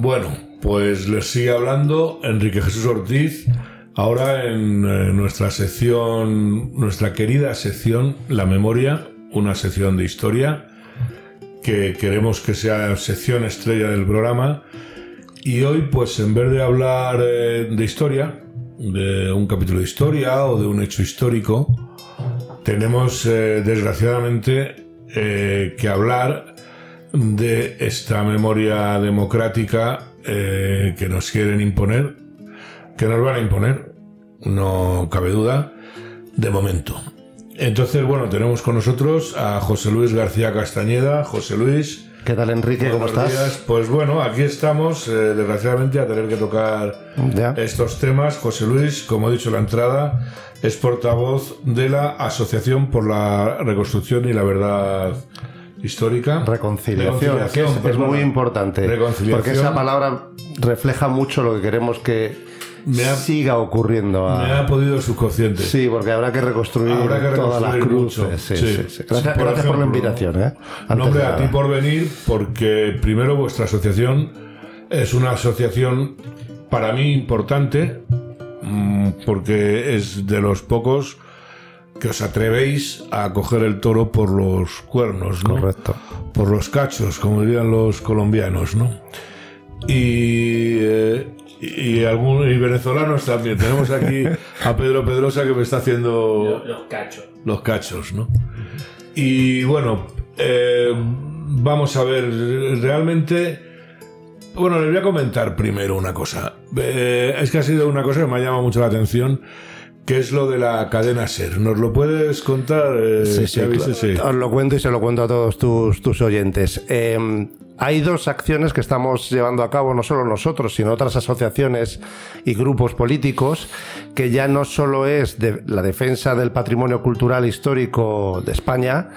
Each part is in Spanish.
Bueno, pues les sigue hablando Enrique Jesús Ortiz, ahora en eh, nuestra sección, nuestra querida sección La Memoria, una sección de historia que queremos que sea sección estrella del programa. Y hoy, pues en vez de hablar eh, de historia, de un capítulo de historia o de un hecho histórico, tenemos eh, desgraciadamente que hablar de esta memoria democrática eh, que nos quieren imponer, que nos van a imponer, no cabe duda, de momento. Entonces, bueno, tenemos con nosotros a José Luis García Castañeda. José Luis. ¿Qué tal, Enrique? ¿Cómo estás? Pues bueno, aquí estamos, eh, desgraciadamente, a tener que tocar estos temas. José Luis, como he dicho en la entrada, es portavoz de la Asociación por la Reconstrucción y la Verdad histórica. Reconciliación, que es, muy importante. Porque esa palabra refleja mucho lo que queremos que siga ocurriendo. Me ha podido el subconsciente. Sí, porque habrá que reconstruir, todas las cruces. Gracias, por, la invitación. ¿eh? nombre a ti por venir, porque primero vuestra asociación es una asociación para mí importante, mm, porque es de los pocos que os atrevéis a coger el toro por los cuernos, ¿no? Correcto. Por los cachos, como dirían los colombianos, ¿no? Y, eh, y, algún, y venezolanos también. Tenemos aquí a Pedro Pedrosa que me está haciendo... Los, cachos. Los cachos, ¿no? Y bueno, eh, vamos a ver, realmente... Bueno, les voy a comentar primero una cosa. Eh, es que ha sido una cosa que me ha llamado mucho la atención ¿Qué es lo de la cadena SER? ¿Nos lo puedes contar? Eh, sí, sí, Os lo cuento y se lo cuento a todos tus, tus oyentes. Em, hay dos acciones que estamos llevando a cabo, no solo nosotros, sino otras asociaciones y grupos políticos, que ya no solo es de la defensa del patrimonio cultural histórico de España,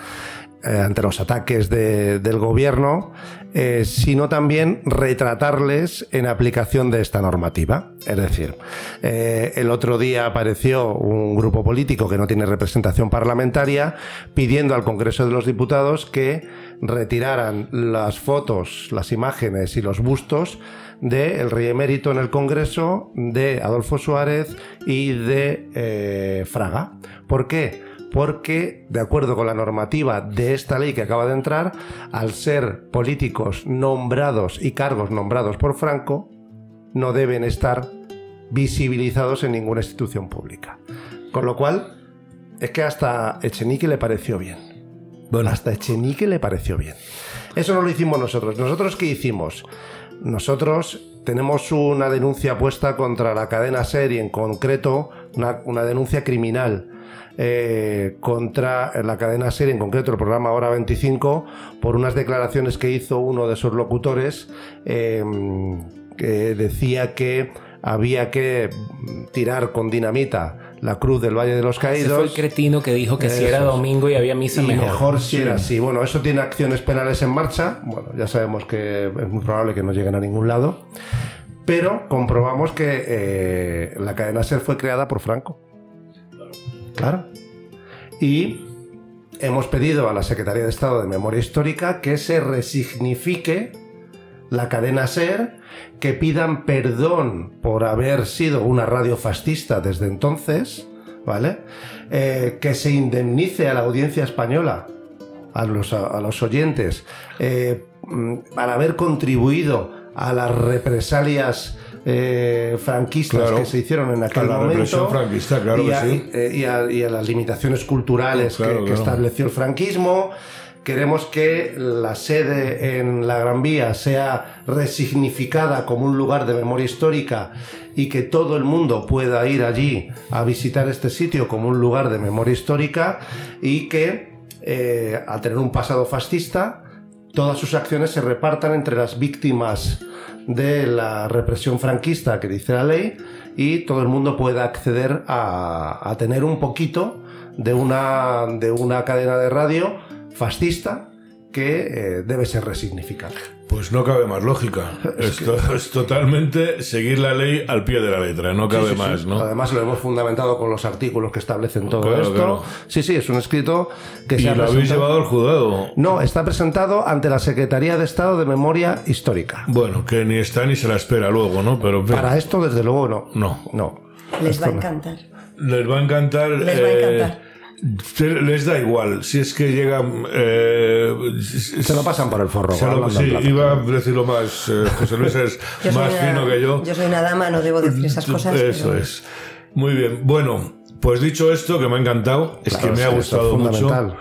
ante los ataques del gobierno, eh, sino también retratarles en aplicación de esta normativa. Es decir, eh, el otro día apareció un grupo político que no tiene representación parlamentaria pidiendo al Congreso de los Diputados que retiraran las fotos, las imágenes y los bustos de el rey emérito en el Congreso, de Adolfo Suárez y de Fraga. ¿Por qué? Porque, de acuerdo con la normativa de esta ley que acaba de entrar, al ser políticos nombrados y cargos nombrados por Franco, no deben estar visibilizados en ninguna institución pública. Con lo cual, es que hasta Echenique le pareció bien. Bueno, hasta Echenique le pareció bien. Eso no lo hicimos nosotros. ¿Nosotros qué hicimos? Nosotros tenemos una denuncia puesta contra la cadena SER y en concreto una, una denuncia criminal eh, contra la cadena serie, en concreto el programa Hora 25, por unas declaraciones que hizo uno de sus locutores eh, que decía que había que tirar con dinamita la cruz del Valle de los Caídos. Ese fue el cretino que dijo que si era domingo y había misa mejor. mejor si era así. Bueno, eso tiene acciones penales en marcha. Bueno, ya sabemos que es muy probable que no lleguen a ningún lado. Pero comprobamos que eh, la cadena SER fue creada por Franco. Claro. Y hemos pedido a la Secretaría de Estado de Memoria Histórica que se resignifique la cadena SER, que pidan perdón por haber sido una radio fascista desde entonces, ¿vale? Eh, que se indemnice a la audiencia española, a los, a, los oyentes, eh, mm, haber contribuido a las represalias eh, franquistas que se hicieron en aquel momento. y, a, eh, y, a, las limitaciones culturales que, estableció el franquismo. Queremos que la sede en la Gran Vía sea resignificada como un lugar de memoria histórica y que todo el mundo pueda ir allí a visitar este sitio como un lugar de memoria histórica y que, eh, al tener un pasado fascista, todas sus acciones se repartan entre las víctimas de la represión franquista que dice la ley y todo el mundo pueda acceder a, tener un poquito de una, de una cadena de radio fascista que eh, debe ser resignificado. Pues no cabe más lógica. Esto es totalmente seguir la ley al pie de la letra, no cabe más, ¿no? Además lo hemos fundamentado con los artículos que establecen todo esto. Sí, sí, es un escrito que se ha lo habéis llevado al juzgado? No, está presentado ante la Secretaría de Estado de Memoria Histórica. Bueno, que ni está ni se la espera luego, ¿no? Pero para esto desde luego no. No. No. Les va a encantar. Les va a encantar. Les va a encantar. Eh, les da igual, si es que llegan... Eh, se lo pasan por el forro. sí, iba a decirlo más, eh, José Luis es más fino que yo. Yo soy una dama, no debo decir esas cosas. Eso es. Muy bien, bueno, pues dicho esto, que me ha encantado, es que me ha gustado mucho.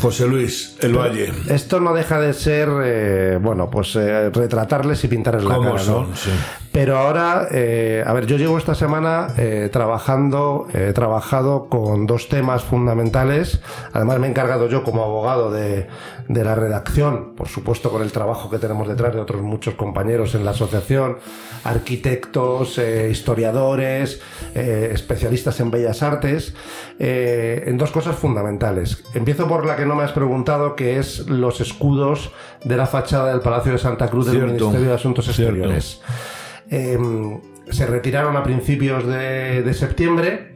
José Luis, El Valle. Esto no deja de ser, eh, bueno, pues eh, retratarles y pintarles la cara, son? Sí. Pero ahora, eh, a ver, yo llevo esta semana trabajando, he trabajado con dos temas fundamentales. Además, me he encargado yo como abogado de, de la redacción, por supuesto con el trabajo que tenemos detrás de otros muchos compañeros en la asociación, arquitectos, historiadores, especialistas en bellas artes, en dos cosas fundamentales. Empiezo por la que no me has preguntado, que es los escudos de la fachada del Palacio de Santa Cruz del Ministerio de Asuntos Exteriores. Em, se retiraron a principios de, septiembre,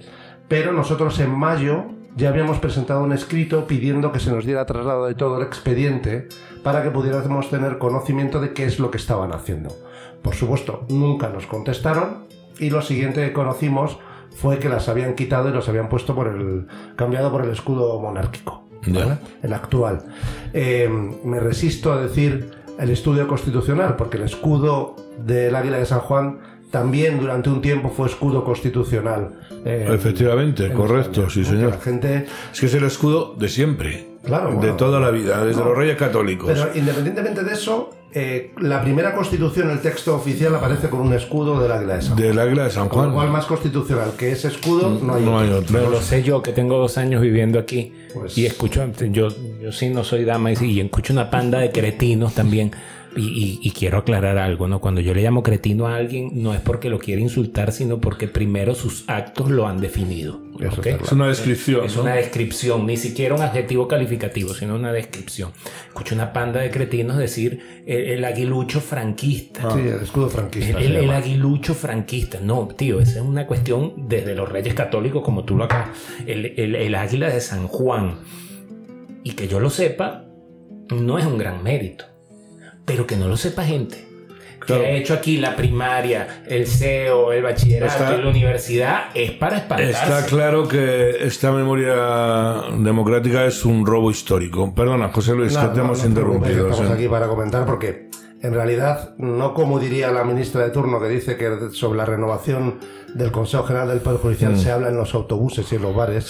pero nosotros en mayo ya habíamos presentado un escrito pidiendo que se nos diera traslado de todo el expediente para que pudiéramos tener conocimiento de qué es lo que estaban haciendo. Por supuesto, nunca nos contestaron y lo siguiente que conocimos fue que las habían quitado y los habían puesto por el cambiado por el escudo monárquico el actual. Eh, me resisto a decir el estudio constitucional, porque el escudo del Águila de San Juan también durante un tiempo fue escudo constitucional. Eh, Efectivamente, correcto, sí señor. La gente... Es que es el escudo de siempre, claro, de toda la vida, desde los reyes católicos. Pero independientemente de eso, eh, la primera constitución, el texto oficial, aparece con un escudo del águila de San Juan. Del águila de San Juan. Igual más constitucional que ese escudo, no hay, otro. lo sé yo, que tengo dos años viviendo aquí pues y escucho, yo, yo sí no soy dama y escucho una panda de cretinos también y, quiero aclarar algo, ¿no? Cuando yo le llamo cretino a alguien, no es porque lo quiere insultar, sino porque primero sus actos lo han definido. Es una descripción. Es, una descripción, ni siquiera un adjetivo calificativo, sino una descripción. Escucho una panda de cretinos decir el, aguilucho franquista. sí, el escudo franquista. El, aguilucho franquista. No, tío, esa es una cuestión desde los reyes católicos, como tú lo acá. el águila de San Juan. Y que yo lo sepa, no es un gran mérito pero que no lo sepa gente. Que ha hecho aquí la primaria, el CEO, el bachillerato, la universidad, es para espantarse. Está claro que esta memoria democrática es un robo histórico. Perdona, José Luis, que te hemos interrumpido. Estamos aquí para comentar porque en realidad, no como diría la ministra de turno que dice que sobre la renovación del Consejo General del Poder Judicial mm. se habla en los autobuses y en los bares.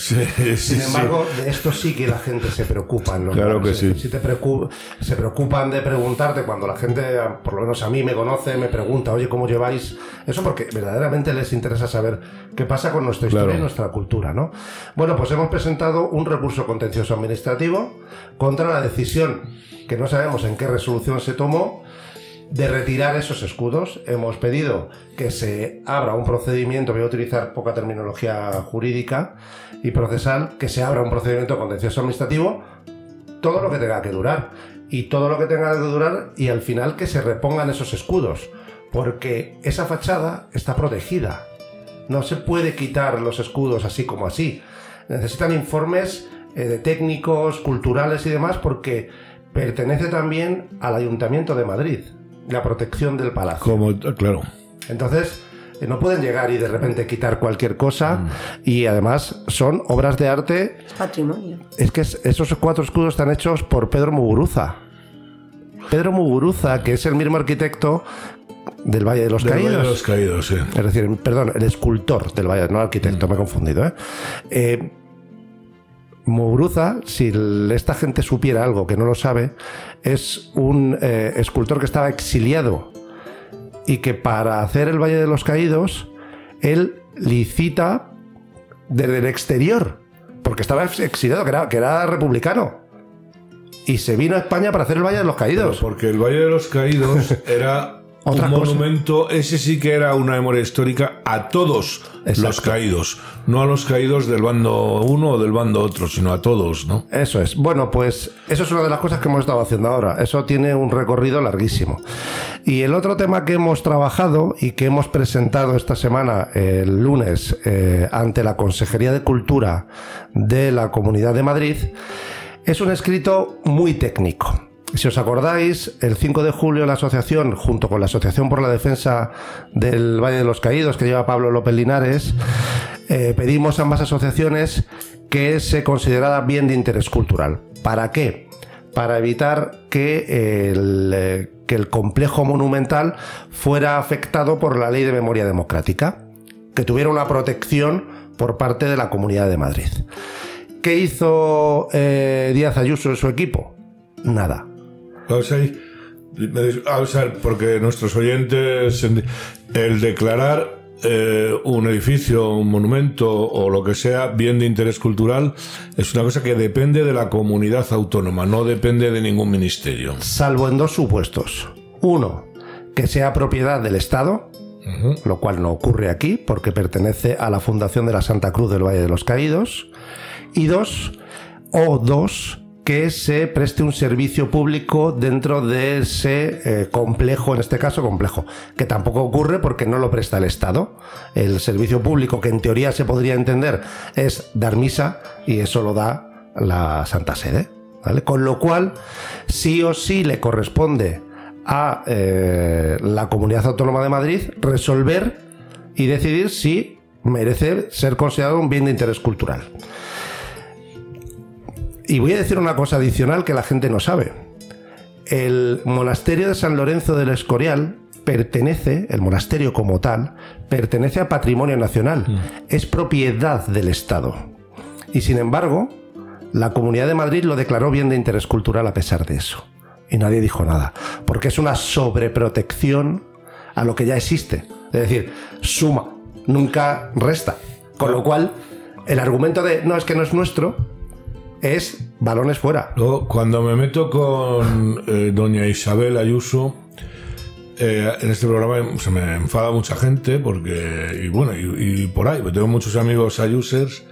Sin embargo, de esto sí que la gente se preocupa. En claro que sí. Si te se preocupan de preguntarte cuando la gente, por lo menos a mí me conoce, me pregunta, oye, ¿cómo lleváis? Eso porque verdaderamente les interesa saber qué pasa con nuestra historia y nuestra cultura, ¿no? Bueno, pues hemos presentado un recurso contencioso administrativo contra la decisión que no sabemos en qué resolución se tomó de retirar esos escudos. Hemos pedido que se abra un procedimiento, voy a utilizar poca terminología jurídica y procesal, que se abra un procedimiento contencioso administrativo, todo lo que tenga que durar. Y todo lo que tenga que durar y al final que se repongan esos escudos, porque esa fachada está protegida. No se puede quitar los escudos así como así. Necesitan informes eh, de técnicos, culturales y demás, porque pertenece también al Ayuntamiento de Madrid la protección del palacio. Como, claro. Entonces, eh, no pueden llegar y de repente quitar cualquier cosa mm. y además son obras de arte. Patrimonio. Es que esos cuatro escudos están hechos por Pedro Muguruza. Pedro Muguruza, que es el mismo arquitecto del Valle de los del Caídos. Valle de los Caídos, sí. Es decir, perdón, el escultor del Valle, no el arquitecto, mm. me he confundido. ¿eh? eh Muguruza, si esta gente supiera algo que no lo sabe, es un eh, escultor que estaba exiliado y que para hacer el Valle de los Caídos, él licita desde el exterior, porque estaba exiliado, que era, que era republicano. Y se vino a España para hacer el Valle de los Caídos. porque el Valle de los Caídos era Otra un cosa. monumento, ese sí que era una memoria histórica a todos los caídos, no a los caídos del bando uno o del bando otro, sino a todos, ¿no? Eso es. Bueno, pues eso es una de las cosas que hemos estado haciendo ahora. Eso tiene un recorrido larguísimo. Y el otro tema que hemos trabajado y que hemos presentado esta semana, el lunes, eh, ante la Consejería de Cultura de la Comunidad de Madrid, es un escrito muy técnico. Si os acordáis, el 5 de julio la asociación, junto con la Asociación por la Defensa del Valle de los Caídos, que lleva Pablo López Linares, eh, pedimos a ambas asociaciones que se considerara bien de interés cultural. ¿Para qué? Para evitar que el, eh, que el complejo monumental fuera afectado por la ley de memoria democrática, que tuviera una protección por parte de la Comunidad de Madrid. ¿Qué hizo eh, Díaz Ayuso y su equipo? Nada. Vamos ahí. Vamos a ver, porque nuestros oyentes, el declarar eh, un edificio, un monumento o lo que sea bien de interés cultural es una cosa que depende de la comunidad autónoma, no depende de ningún ministerio. Salvo en dos supuestos. Uno, que sea propiedad del Estado, lo cual no ocurre aquí porque pertenece a la Fundación de la Santa Cruz del Valle de los Caídos. Y dos, o dos, que se preste un servicio público dentro de ese eh, complejo, en este caso complejo, que tampoco ocurre porque no lo presta el Estado. El servicio público, que en teoría se podría entender, es dar misa y eso lo da la Santa Sede. ¿vale? Con lo cual, sí o sí le corresponde a eh, la Comunidad Autónoma de Madrid resolver y decidir si merece ser considerado un bien de interés cultural. Y voy a decir una cosa adicional que la gente no sabe. El monasterio de San Lorenzo del Escorial pertenece, el monasterio como tal, pertenece a patrimonio nacional. Es propiedad del Estado. Y sin embargo, la Comunidad de Madrid lo declaró bien de interés cultural a pesar de eso. Y nadie dijo nada. Porque es una sobreprotección a lo que ya existe. Es decir, suma, nunca resta. Con lo cual, el argumento de no es que no es nuestro es balones fuera. Luego, cuando me meto con eh, doña Isabel Ayuso, eh, en este programa se me enfada mucha gente porque, y bueno, y, y por ahí, tengo muchos amigos ayusers,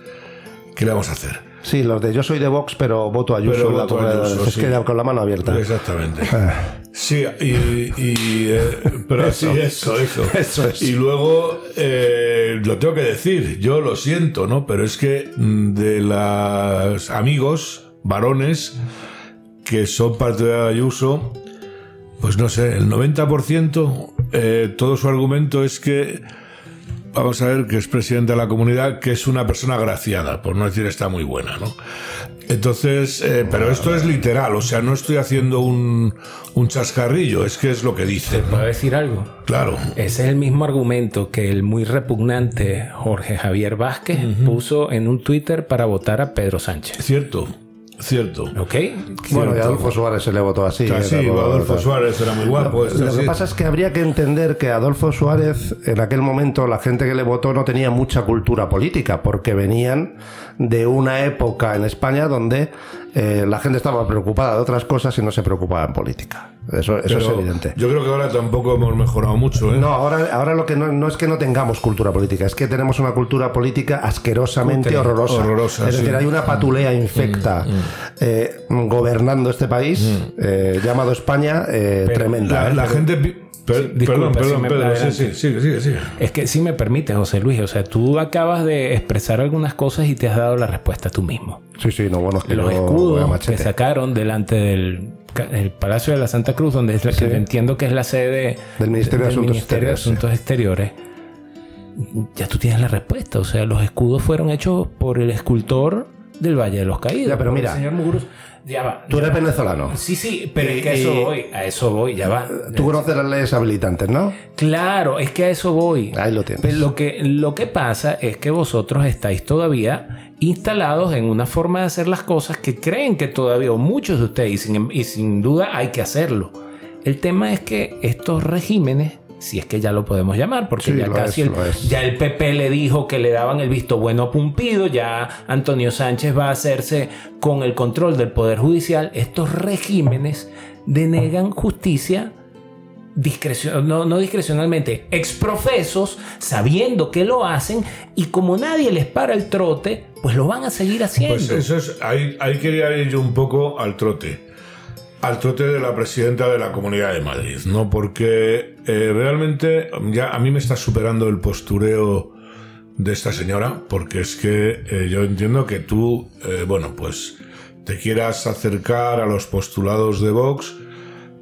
¿qué le vamos a hacer? Sí, los de yo soy de Vox, pero voto a Ayuso. Pero la- voto a Ayuso, es sí. que con la mano abierta. Exactamente. Ah. Sí, y, y, eh, pero sí, eso, eso. Eso es. Y luego, eh, lo tengo que decir, yo lo siento, ¿no? Pero es que mm, de los amigos, varones, que son parte de Ayuso, pues no sé, el 90%, eh, todo su argumento es que, vamos a ver, que es presidente de la comunidad, que es una persona agraciada, por no decir está muy buena, ¿no? Entonces, eh, pero esto es literal, o sea, no estoy haciendo un, un chascarrillo, es que es lo que dicen, ¿no? ¿Puedo decir algo? Claro. Ese es el mismo argumento que el muy repugnante Jorge Javier Vázquez puso en un Twitter para votar a Pedro Sánchez. Cierto, cierto. ¿Ok? Bueno, y a Adolfo Suárez se le votó así. Casi, era todo- Adolfo Suárez era muy guapo. este Lo que pasa es que habría que entender que Adolfo Suárez, en aquel momento, la gente que le votó no tenía mucha cultura política, porque venían de una época en España donde eh, la gente estaba preocupada de otras cosas y no se preocupaba en política. Eso, eso es evidente. Yo creo que ahora tampoco hemos mejorado mucho, ¿eh? No, ahora, ahora lo que no, no es que no tengamos cultura política, es que tenemos una cultura política asquerosamente horrorosa. horrorosa, es decir, hay una patulea infecta eh, gobernando este país, eh, llamado España, eh, tremenda. La, ¿eh? la gente... pi- per- disculpa, perdón, si perdón, me- Pedro, sí, sí, sigue, sigue, sigue. Es que si me permite, José Luis, o sea, tú acabas de expresar algunas cosas y te has dado la respuesta tú mismo. Sí, sí, no, bueno, es que Los escudos que machete. sacaron delante del el Palacio de la Santa Cruz, donde es la que entiendo que es la sede Del Ministerio de Asuntos Ministerio de Exteriores, Asuntos Exteriores. Ya tú tienes la respuesta. O sea, los escudos fueron hechos por el escultor del Valle de los Caídos. Ya, pero por el mira. señor Muguruza. Ya va. Tú ya eres va. venezolano. Sí, sí, pero es que a eso voy. A eso voy, ya va. Tú conoces las leyes habilitantes, ¿no? Claro, es que a eso voy. Ahí lo tienes. Pero lo que, lo que pasa es que vosotros estáis todavía instalados en una forma de hacer las cosas que creen que todavía, o muchos de ustedes, y sin, y sin duda hay que hacerlo. El tema es que estos regímenes, si es que ya lo podemos llamar, porque Sí, ya casi es, el, ya el PP le dijo que le daban el visto bueno a Pumpido, ya Antonio Sánchez va a hacerse con el control del Poder Judicial. Estos regímenes denegan justicia discrecio- no, no discrecionalmente, exprofesos, sabiendo que lo hacen y como nadie les para el trote, pues lo van a seguir haciendo. Pues eso es, ahí, ahí quería ir yo un poco al trote. Al trote de la presidenta de la Comunidad de Madrid, ¿no? Porque eh, realmente ya a mí me está superando el postureo de esta señora, porque es que eh, yo entiendo que tú, eh, bueno, pues te quieras acercar a los postulados de Vox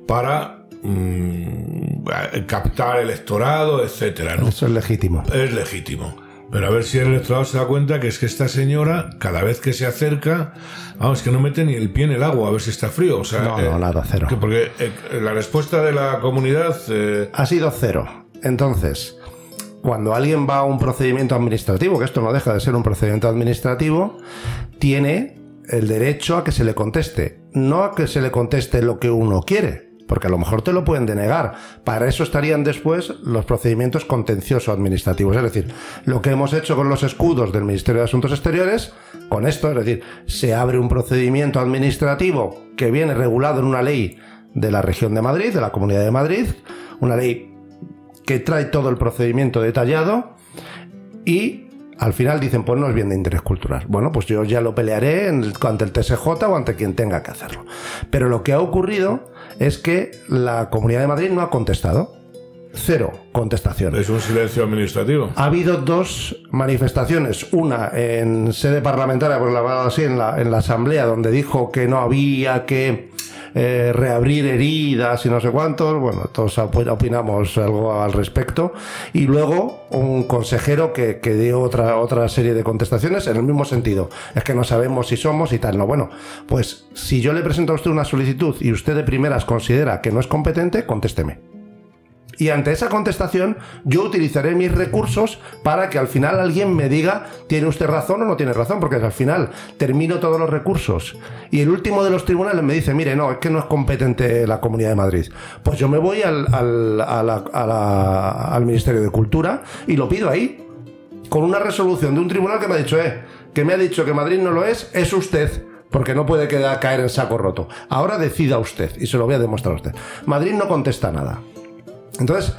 para mm, captar electorado, etcétera, ¿no? Eso es legítimo. es legítimo. Pero a ver si el electorado se da cuenta que es que esta señora, cada vez que se acerca, vamos, que no mete ni el pie en el agua a ver si está frío. O sea, No, no, nada, cero. que porque eh, la respuesta de la comunidad. eh, Ha sido cero. Entonces, cuando alguien va a un procedimiento administrativo, que esto no deja de ser un procedimiento administrativo, tiene el derecho a que se le conteste. No a que se le conteste lo que uno quiere, porque a lo mejor te lo pueden denegar. Para eso estarían después los procedimientos contencioso administrativos. Es decir, lo que hemos hecho con los escudos del Ministerio de Asuntos Exteriores, con esto, es decir, se abre un procedimiento administrativo que viene regulado en una ley de la región de Madrid, de la Comunidad de Madrid, una ley que trae todo el procedimiento detallado y al final dicen, pues no es bien de interés cultural. Bueno, pues yo ya lo pelearé ante el TSJ o ante quien tenga que hacerlo. Pero lo que ha ocurrido es que la Comunidad de Madrid no ha contestado. Cero contestaciones. es un silencio administrativo. Ha habido dos manifestaciones, una en sede parlamentaria, por la así, en la, en la asamblea, donde dijo que no había que eh, reabrir heridas y no sé cuántos, bueno, todos op- opinamos algo al respecto, y luego un consejero que, que dio otra, otra serie de contestaciones en el mismo sentido, es que no sabemos si somos y tal, no, bueno, pues si yo le presento a usted una solicitud y usted de primeras considera que no es competente, contésteme. Y ante esa contestación, yo utilizaré mis recursos para que al final alguien me diga, ¿tiene usted razón o no tiene razón? Porque al final termino todos los recursos y el último de los tribunales me dice, mire, no, es que no es competente la Comunidad de Madrid. Pues yo me voy al, al- al Ministerio de Cultura y lo pido ahí, con una resolución de un tribunal que me ha dicho, eh, que me ha dicho que Madrid no lo es, es usted. Porque no puede quedar, caer en saco roto. Ahora decida usted, y se lo voy a demostrar a usted. Madrid no contesta nada. Entonces,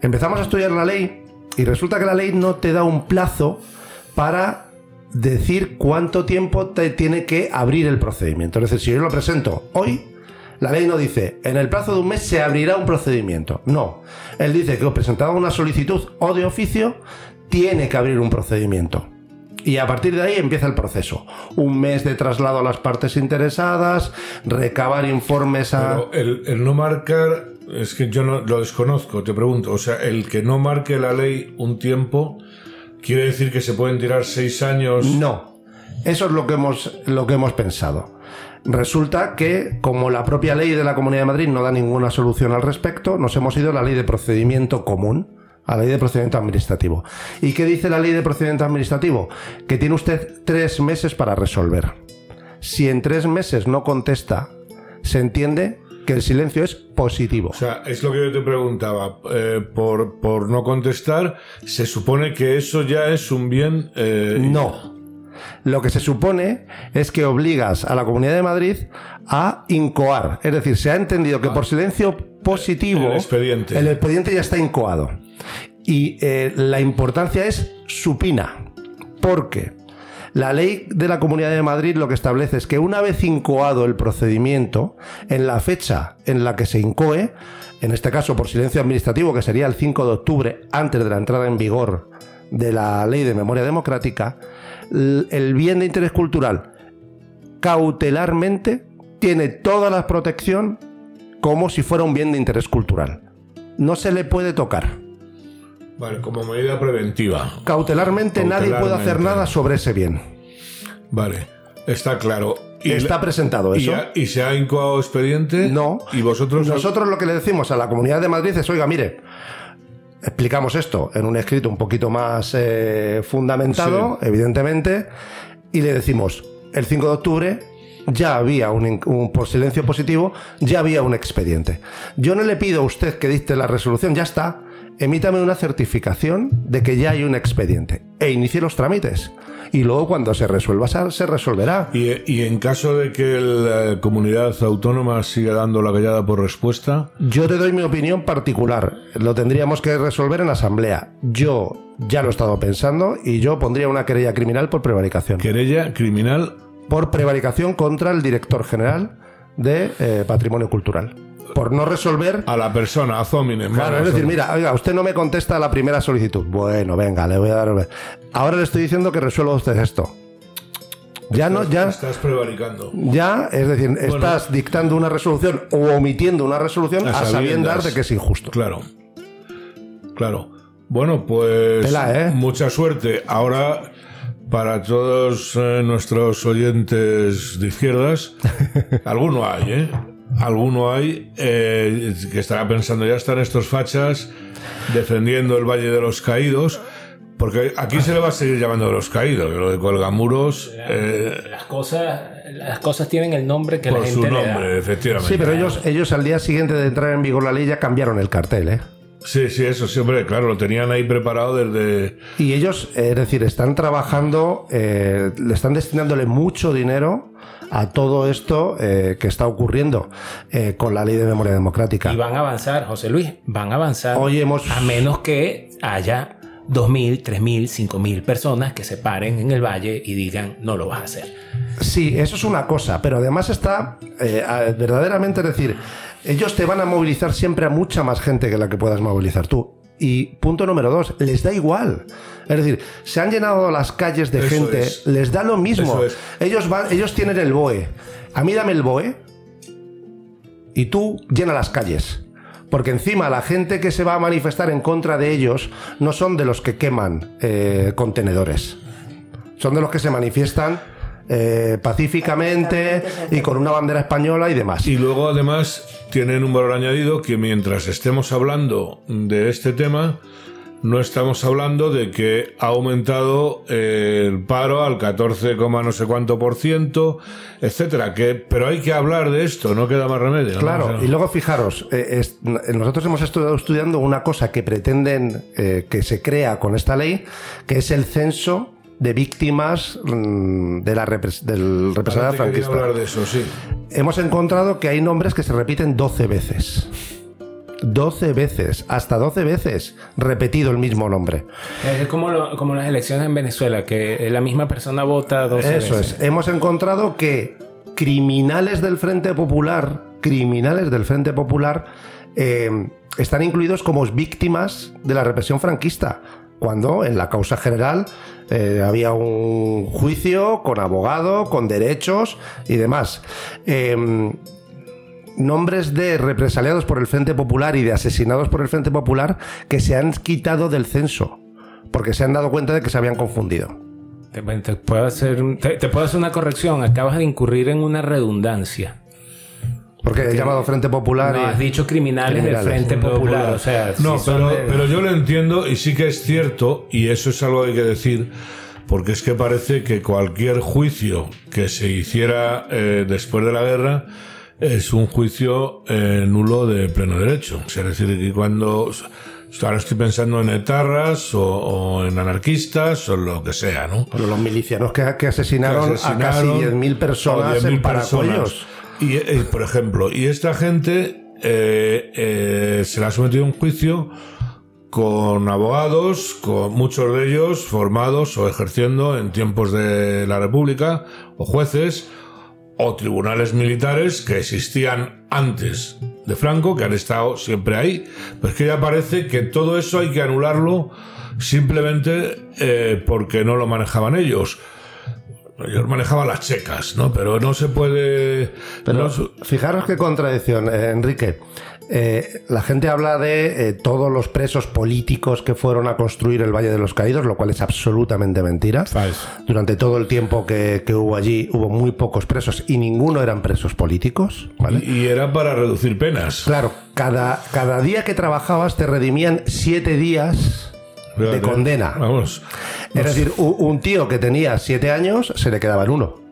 empezamos a estudiar la ley y resulta que la ley no te da un plazo para decir cuánto tiempo te tiene que abrir el procedimiento. Es decir, si yo lo presento hoy, la ley no dice, en el plazo de un mes se abrirá un procedimiento. No. Él dice que os presentaba una solicitud o de oficio, tiene que abrir un procedimiento. Y a partir de ahí empieza el proceso. Un mes de traslado a las partes interesadas, recabar informes a... El no marcar, es que yo no lo desconozco, te pregunto. O sea, el que no marque la ley un tiempo, quiere decir que se pueden tirar seis años. No, eso es lo que hemos, lo que hemos pensado. Resulta que, como la propia ley de la Comunidad de Madrid no da ninguna solución al respecto, nos hemos ido a la ley de procedimiento común, a la ley de procedimiento administrativo. ¿Y qué dice la ley de procedimiento administrativo? Que tiene usted tres meses para resolver. Si en tres meses no contesta, se entiende que el silencio es positivo. O sea, es lo que yo te preguntaba. eh, por, por no contestar, se supone que eso ya es un bien. eh, No. Lo que se supone es que obligas a la Comunidad de Madrid a incoar. Es decir, se ha entendido que por silencio positivo El expediente. el expediente ya está incoado. Y eh, la importancia es supina. Porque la ley de la Comunidad de Madrid lo que establece es que una vez incoado el procedimiento, en la fecha en la que se incoe, en este caso por silencio administrativo, que sería el 5 de octubre, antes de la entrada en vigor de la ley de memoria democrática, el bien de interés cultural cautelarmente tiene toda la protección como si fuera un bien de interés cultural. No se le puede tocar. Vale, como medida preventiva. Cautelarmente, nadie puede hacer nada sobre ese bien. Vale, está claro. Está presentado y, eso. y se ha incoado expediente. No. Y vosotros. Nosotros lo que le decimos a la Comunidad de Madrid es, oiga, mire, explicamos esto en un escrito un poquito más eh, fundamentado, evidentemente, y le decimos, el 5 de octubre ya había un, un- por silencio positivo, ya había un expediente. Yo no le pido a usted que dicte la resolución, ya está. Emítame una certificación de que ya hay un expediente e inicie los trámites. y luego cuando se resuelva se resolverá. ¿Y, y en caso de que la comunidad autónoma siga dando la callada por respuesta? Yo te doy mi opinión particular. Lo tendríamos que resolver en asamblea. Yo ya lo he estado pensando y yo pondría una querella criminal por prevaricación. ¿Querella criminal? Por prevaricación contra el director general de eh, Patrimonio Cultural por no resolver. A la persona, a Zomine. Claro, es decir, mira, oiga, usted no me contesta la primera solicitud. Bueno, venga, le voy a dar. Ahora le estoy diciendo que resuelva usted esto. Ya estás, no, ya. Estás prevaricando. Ya, es decir, estás dictando una resolución o omitiendo una resolución a, sabiendas de que es injusto. Claro. Claro. Bueno, pues. ¿eh? Mucha suerte. Ahora para todos eh, nuestros oyentes de izquierdas, alguno hay, ¿eh? Alguno hay eh, que estará pensando, ya están estos fachas defendiendo el Valle de los Caídos, porque aquí se le va a seguir llamando de los Caídos, lo de Colgamuros. Eh, las, cosas, las cosas tienen el nombre que por la gente su le da. nombre, efectivamente. Sí, pero ellos, ellos al día siguiente de entrar en vigor la ley ya cambiaron el cartel, ¿eh? Sí, sí, eso siempre, claro, lo tenían ahí preparado desde... Y ellos, eh, es decir, están trabajando, eh, le están destinándole mucho dinero a todo esto eh, que está ocurriendo eh, con la ley de memoria democrática. Y van a avanzar, José Luis, van a avanzar. Hoy hemos- A menos que haya 2.000, 3.000, 5.000 personas que se paren en el valle y digan, no lo vas a hacer. Sí, eso es una cosa, pero además está eh, verdaderamente, es decir, ellos te van a movilizar siempre a mucha más gente que la que puedas movilizar tú. Y punto número dos, les da igual. Es decir, se han llenado las calles de Eso gente, es. les da lo mismo. Es. Ellos van, ellos tienen el BOE. A mí dame el BOE y tú llena las calles. Porque encima la gente que se va a manifestar en contra de ellos no son de los que queman eh, contenedores. Son de los que se manifiestan eh, pacíficamente y con una bandera española y demás. Y luego además tienen un valor añadido que mientras estemos hablando de este tema, no estamos hablando de que ha aumentado el paro al 14, coma no sé cuánto por ciento, etcétera. Que, pero hay que hablar de esto, no queda más remedio. ¿no? Claro, O sea, y luego fijaros, eh, es- nosotros hemos estado estudiando una cosa que pretenden eh, que se crea con esta ley, que es el censo de víctimas mm, de la repres- del represaliado franquista. hablar de eso, sí. Hemos encontrado que hay nombres que se repiten 12 veces. 12 veces, hasta 12 veces repetido el mismo nombre. Es como, lo- como las elecciones en Venezuela, que la misma persona vota dos Eso veces. es. Hemos encontrado que criminales del Frente Popular, criminales del Frente Popular, eh, están incluidos como víctimas de la represión franquista. Cuando en la causa general eh, había un juicio con abogado, con derechos y demás. Eh, nombres de represaliados por el Frente Popular y de asesinados por el Frente Popular que se han quitado del censo porque se han dado cuenta de que se habían confundido. Te, te, te puedo hacer una corrección. Acabas de incurrir en una redundancia. Porque he llamado Frente Popular No, y... has dicho criminales, Criminales. del Frente Popular. O sea, No, si pero, de- pero yo lo entiendo y sí que es cierto, y eso es algo que hay que decir, porque es que parece que cualquier juicio que se hiciera eh, después de la guerra es un juicio eh, nulo de pleno derecho. O sea, es decir, que cuando... Ahora estoy pensando en etarras o, o en anarquistas o lo que sea, ¿no? Bueno, los milicianos que, que asesinaron, que asesinaron a casi 10.000 personas o 10.000 en Paracuellos. Y, eh, por ejemplo, y esta gente eh, eh, se la ha sometido a un juicio con abogados, con muchos de ellos formados o ejerciendo en tiempos de la República, o jueces, o tribunales militares que existían antes de Franco, que han estado siempre ahí. Pero es que ya parece que todo eso hay que anularlo simplemente eh, porque no lo manejaban ellos. Ellos manejaban las checas, ¿no? Pero no se puede... Pero no fijaros qué contradicción, eh, Enrique. Eh, la gente habla de eh, todos los presos políticos que fueron a construir el Valle de los Caídos, lo cual es absolutamente mentira. Falso. Durante todo el tiempo que, que hubo allí hubo muy pocos presos y ninguno eran presos políticos. ¿vale? Y era para reducir penas. Claro, cada, cada día que trabajabas te redimían siete días de condena. Vamos. Es decir, un tío que tenía siete años se le quedaba en uno.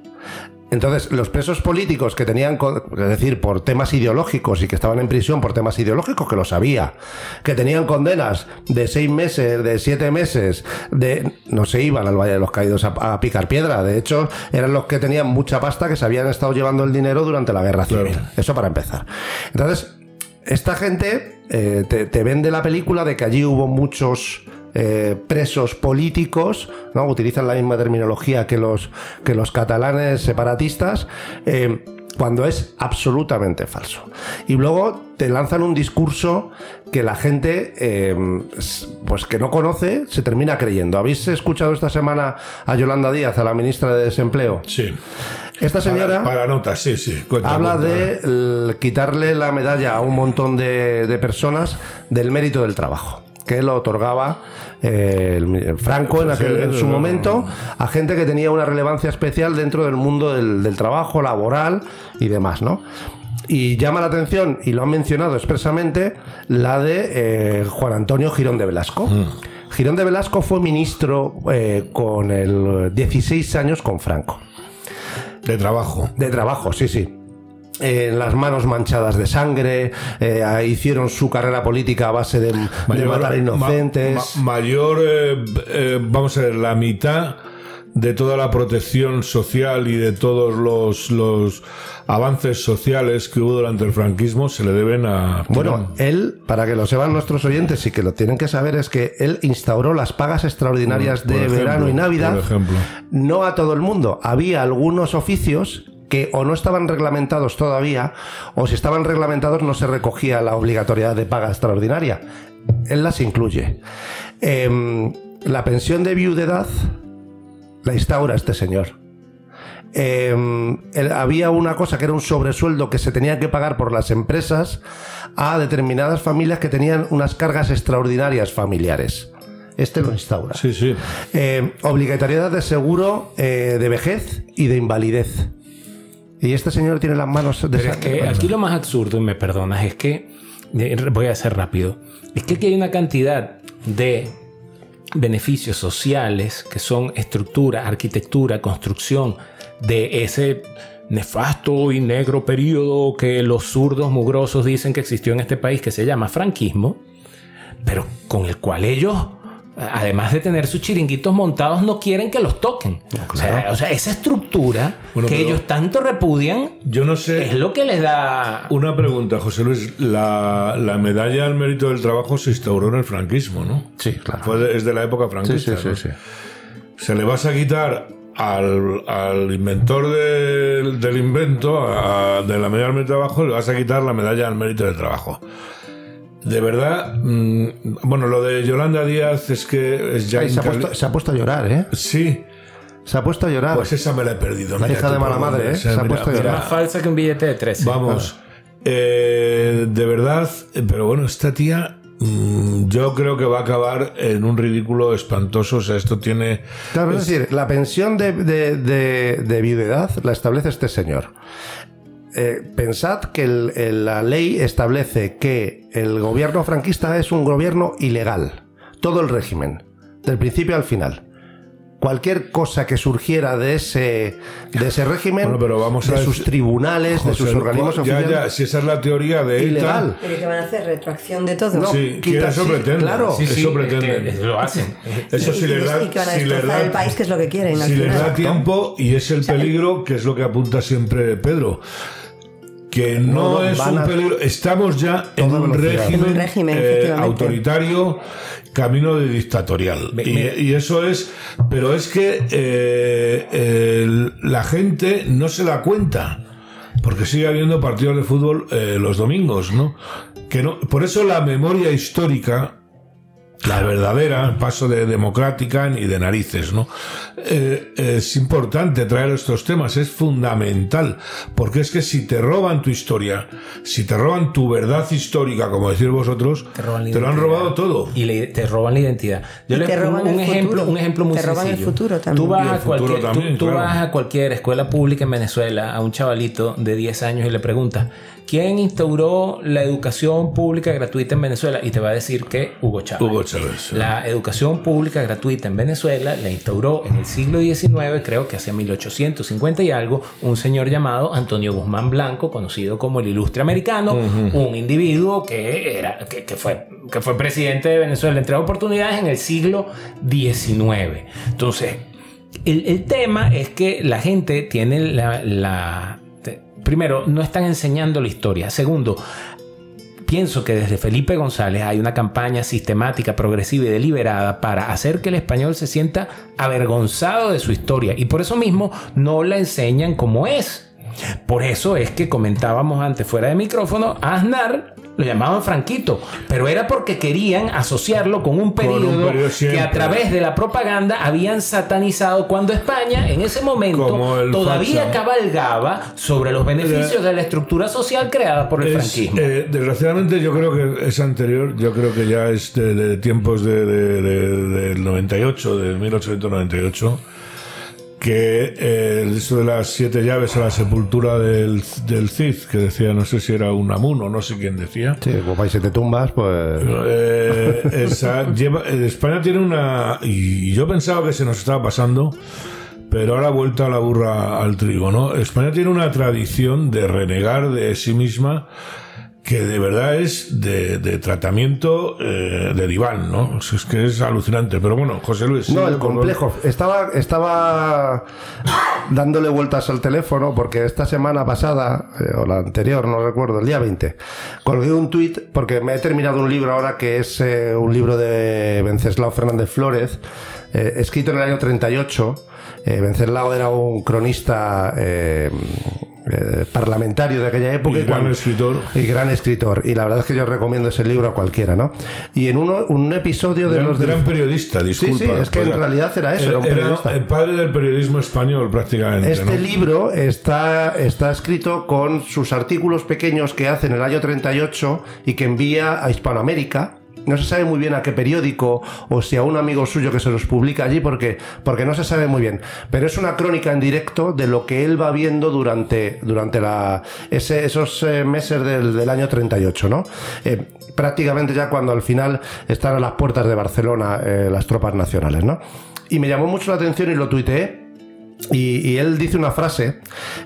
Entonces, los presos políticos que tenían, es decir, por temas ideológicos y que estaban en prisión por temas ideológicos, que lo sabía, que tenían condenas de seis meses, de siete meses, de no se iban al Valle de los Caídos a, picar piedra. De hecho, eran los que tenían mucha pasta que se habían estado llevando el dinero durante la guerra civil. Eso para empezar. Entonces, esta gente eh, te vende la película de que allí hubo muchos eh, presos políticos, ¿no? utilizan la misma terminología que los, que los catalanes separatistas. Eh, cuando es absolutamente falso. Y luego te lanzan un discurso que la gente, eh, pues que no conoce, se termina creyendo. ¿Habéis escuchado esta semana a Yolanda Díaz, a la ministra de Desempleo? Sí. Esta señora. Para, notas, sí, sí. habla de quitarle la medalla a un montón de personas del mérito del trabajo que lo otorgaba eh, Franco en, aquel, en, su momento a gente que tenía una relevancia especial dentro del mundo del, trabajo laboral y demás, ¿no? Y llama la atención, y lo han mencionado expresamente, la de eh, Juan Antonio Girón de Velasco. Mm. Girón de Velasco fue ministro eh, con el 16 años con Franco. De trabajo. De trabajo, sí, sí en las manos manchadas de sangre, eh, hicieron su carrera política a base de, matar inocentes. mayor, eh, eh, vamos a ver, la mitad de toda la protección social y de todos los, los avances sociales que hubo durante el franquismo se le deben a... Bueno, él, para que lo sepan nuestros oyentes y que lo tienen que saber, es que él instauró las pagas extraordinarias de verano y Navidad. Por ejemplo. No a todo el mundo. Había algunos oficios que o no estaban reglamentados todavía, o si estaban reglamentados no se recogía la obligatoriedad de paga extraordinaria. Él las incluye. Em, la pensión de viudedad la instaura este señor. Em, había una cosa que era un sobresueldo que se tenía que pagar por las empresas a determinadas familias que tenían unas cargas extraordinarias familiares. Este lo instaura. Sí, sí. Em, obligatoriedad de seguro eh, de vejez y de invalidez. Y este señor tiene las manos de Pero es que aquí lo más absurdo, y me perdonas, es que, voy a ser rápido, es que aquí hay una cantidad de beneficios sociales que son estructura, arquitectura, construcción de ese nefasto y negro periodo que los zurdos mugrosos dicen que existió en este país que se llama franquismo, pero con el cual ellos además de tener sus chiringuitos montados, no quieren que los toquen. o, sea, esa estructura que ellos tanto repudian, yo no sé, es lo que les da... Una pregunta, José Luis. La, medalla al mérito del trabajo se instauró en el franquismo, ¿no? Sí, claro. es de la época franquista. Sí, sí, sí, Se le vas a quitar al, inventor del invento, de la medalla al mérito del trabajo, le vas a quitar la medalla al mérito del trabajo. De verdad, mm, bueno, lo de Yolanda Díaz es que es ya. se, ha puesto, a llorar, ¿eh? Sí. Se ha puesto a llorar. Pues esa me la he perdido. La hija de mala madre, ¿eh? Se ha puesto a llorar. Más falsa que un billete de tres. Vamos. Eh, de verdad, pero bueno, esta tía mm, yo creo que va a acabar en un ridículo espantoso. O sea, esto tiene. Claro, es, decir, la pensión de, de, de, de viudedad la establece este señor. Eh, pensad que la ley establece que el gobierno franquista es un gobierno ilegal. Todo el régimen, del principio al final cualquier cosa que surgiera de ese, de ese régimen, de sus tribunales, de sus organismos oficiales. si esa es la teoría de ilegal. Pero que van a hacer retroacción de todo. No, sí, eso pretende. Claro, eso pretende. lo hacen. Eso sí les da, y que van a si da, el país, que es lo que quieren. Si les da tiempo, y es el peligro, que es lo que apunta siempre Pedro que no, es un peligro. Estamos ya en un régimen, eh, autoritario, camino de dictatorial. y, eso es, pero es que eh, la gente no se da cuenta. Porque sigue habiendo partidos de fútbol eh, los domingos, ¿no? Que no. Por eso la memoria histórica la verdadera, paso de democrática y de narices, ¿no? Eh, es importante traer estos temas, es fundamental, porque es que si te roban tu historia, si te roban tu verdad histórica, como decís vosotros, te, lo han robado todo. Y te roban la identidad. Yo les pongo un ejemplo, un ejemplo muy te roban el futuro también. Tú, vas a, cualquier, tú vas a cualquier escuela pública en Venezuela, a un chavalito de 10 años y le preguntas, ¿quién instauró la educación pública gratuita en Venezuela? Y te va a decir que Hugo Chávez. Hugo Chávez. La educación pública gratuita en Venezuela la instauró en el siglo XIX, creo que hacia 1850 y algo, un señor llamado Antonio Guzmán Blanco, conocido como el ilustre americano, un individuo que, era, que, fue, que fue presidente de Venezuela en tres oportunidades en el siglo XIX. Entonces, el, tema es que la gente tiene la, Primero, no están enseñando la historia. Segundo, pienso que desde Felipe González hay una campaña sistemática, progresiva y deliberada para hacer que el español se sienta avergonzado de su historia. Y por eso mismo no la enseñan como es. Por eso es que comentábamos antes fuera de micrófono, Aznar lo llamaban Franquito, pero era porque querían asociarlo con un periodo, que a través de la propaganda habían satanizado cuando España en ese momento todavía cabalgaba sobre los beneficios de la estructura social creada por el franquismo. Eh, desgraciadamente yo creo que es anterior, yo creo que ya es de, tiempos de, del 98, de 1898 que eh, eso de las siete llaves a la sepultura del, del Cid, que decía, no sé si era un amuno, no sé quién decía. Sí, como hay siete tumbas, pues... Eh, España tiene una... Y yo pensaba que se nos estaba pasando, pero ahora vuelta la burra al trigo, ¿no? España tiene una tradición de renegar de sí misma que de verdad es de, tratamiento eh, de diván, ¿no? Es que es alucinante. Pero bueno, José Luis. No, el complejo. Estaba, estaba dándole vueltas al teléfono porque esta semana pasada, eh, o la anterior, no recuerdo, el día 20, colgué un tuit porque me he terminado un libro ahora que es eh, un libro de Venceslao Fernández Flores, escrito en el año 38. Venceslao era un cronista eh, parlamentario de aquella época. Y, gran escritor. Y gran escritor. Y la verdad es que yo recomiendo ese libro a cualquiera, ¿no? Y en uno, un episodio de los... Gran periodista, disculpa. Sí, sí, es que en realidad era eso, era, un periodista. el padre del periodismo español prácticamente. Este libro está, está escrito con sus artículos pequeños que hace en el año 38 y que envía a Hispanoamérica no se sabe muy bien a qué periódico o si a un amigo suyo que se los publica allí porque, porque no se sabe muy bien. Pero es una crónica en directo de lo que él va viendo durante, durante la, esos eh, meses del, año 38, ¿no? Eh, prácticamente ya cuando al final están a las puertas de Barcelona eh, las tropas nacionales, ¿no? Y me llamó mucho la atención y lo tuiteé. y él dice una frase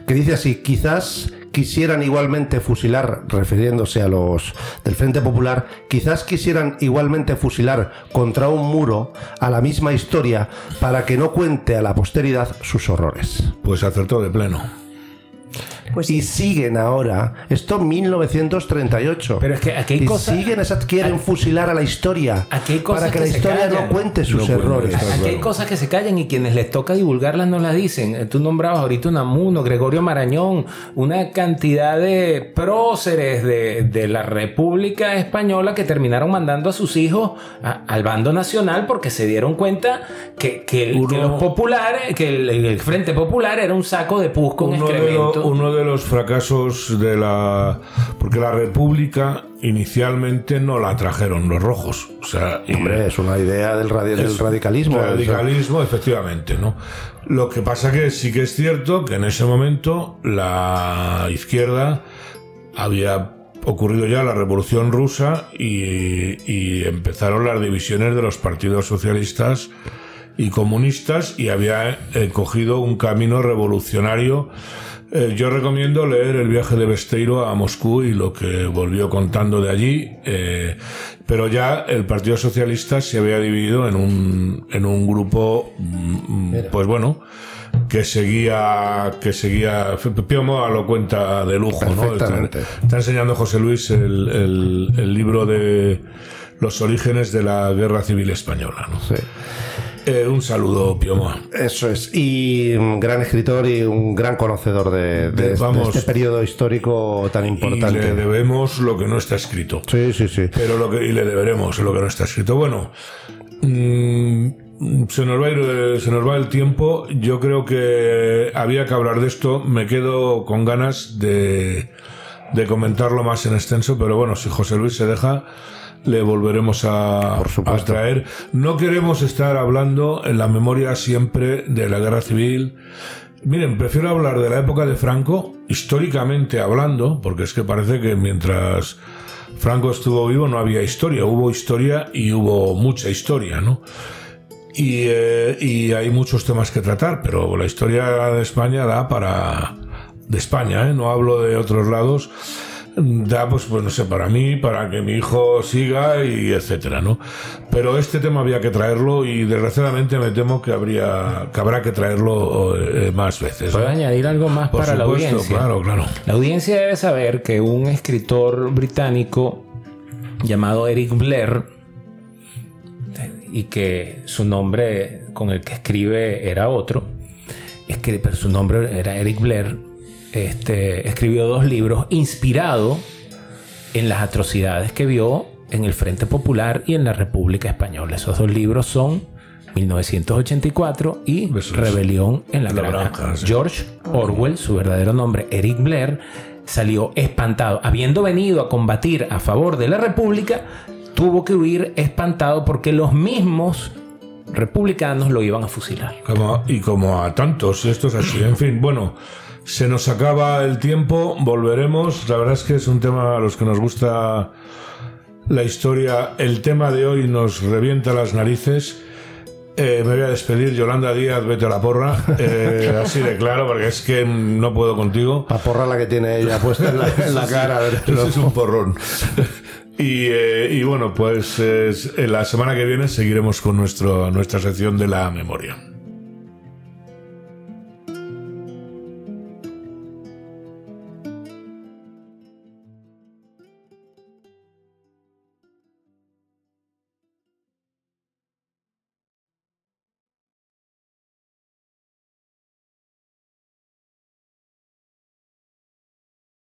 que dice así, quizás quisieran igualmente fusilar, refiriéndose a los del Frente Popular, quizás quisieran igualmente fusilar contra un muro a la misma historia para que no cuente a la posteridad sus horrores. Pues acertó de pleno. Pues y siguen ahora. Esto 1938. Pero es que aquí hay y cosas. Siguen, esas, quieren fusilar a la historia. Aquí hay cosas para que, la historia no cuente sus errores. Aquí hay cosas que se callan y quienes les toca divulgarlas no las dicen. Eh, tú nombrabas ahorita un Amuno, Gregorio Marañón, una cantidad de próceres de, de la República Española que terminaron mandando a sus hijos al bando nacional porque se dieron cuenta que, que, los populares, que el, Frente Popular era un saco de pus con excremento. uno de los fracasos de la... porque la República inicialmente no la trajeron los rojos. O sea, Hombre, es una idea del, del radicalismo. Radicalismo, efectivamente, ¿no? Lo que pasa que sí que es cierto que en ese momento la izquierda había ocurrido ya la revolución rusa y, empezaron las divisiones de los partidos socialistas y comunistas y había eh, cogido un camino revolucionario eh, yo recomiendo leer el viaje de Besteiro a Moscú y lo que volvió contando de allí, eh, pero ya el Partido Socialista se había dividido en un, en un grupo, mm, pues bueno, que seguía, que seguía, Piomo lo cuenta de lujo, ¿no? Está, está, enseñando José Luis el, el, el libro de los orígenes de la Guerra Civil Española, ¿no? Sí. Eh, un saludo, Piomo. Eso es. Y un gran escritor y un gran conocedor de, este periodo histórico tan importante. Y le debemos lo que no está escrito. Sí, sí, sí. Pero lo que, y le deberemos lo que no está escrito. Bueno, mm, se, nos va a se nos va el tiempo. Yo creo que había que hablar de esto. Me quedo con ganas de, de comentarlo más en extenso, pero bueno, si José Luis se deja le volveremos a, a, traer. No queremos estar hablando en la memoria siempre de la guerra civil Miren, prefiero hablar de la época de Franco, históricamente hablando, porque es que parece que mientras Franco estuvo vivo no había historia, hubo historia y hubo mucha historia, ¿no? Y, eh, y hay muchos temas que tratar, pero la historia de España da para... de España, ¿eh? no hablo de otros lados da pues, pues no sé, para mí, para que mi hijo siga y etcétera, ¿no? Pero este tema había que traerlo y desgraciadamente me temo que habría que habrá que traerlo eh, más veces. ¿Puedo añadir algo más para la audiencia? Claro, claro. La audiencia debe saber que un escritor británico llamado Eric Blair y que su nombre con el que escribe era otro, es que pero su nombre era Eric Blair este, escribió dos libros inspirado en las atrocidades que vio en el Frente Popular y en la República Española. Esos dos libros son 1984 y Rebelión en la, Granja. George Orwell, su verdadero nombre, Eric Blair, salió espantado. Habiendo venido a combatir a favor de la República, tuvo que huir espantado porque los mismos republicanos lo iban a fusilar. y como a tantos, esto es así. En fin, bueno. Se nos acaba el tiempo, volveremos. La verdad es que es un tema a los que nos gusta la historia. El tema de hoy nos revienta las narices. Eh, me voy a despedir, Yolanda Díaz, vete a la porra. Eh, así de claro, porque es que no puedo contigo. La porra la que tiene ella puesta en la, cara. es un porrón. Y, eh, bueno, pues la semana que viene seguiremos con nuestro, nuestra sección de la memoria.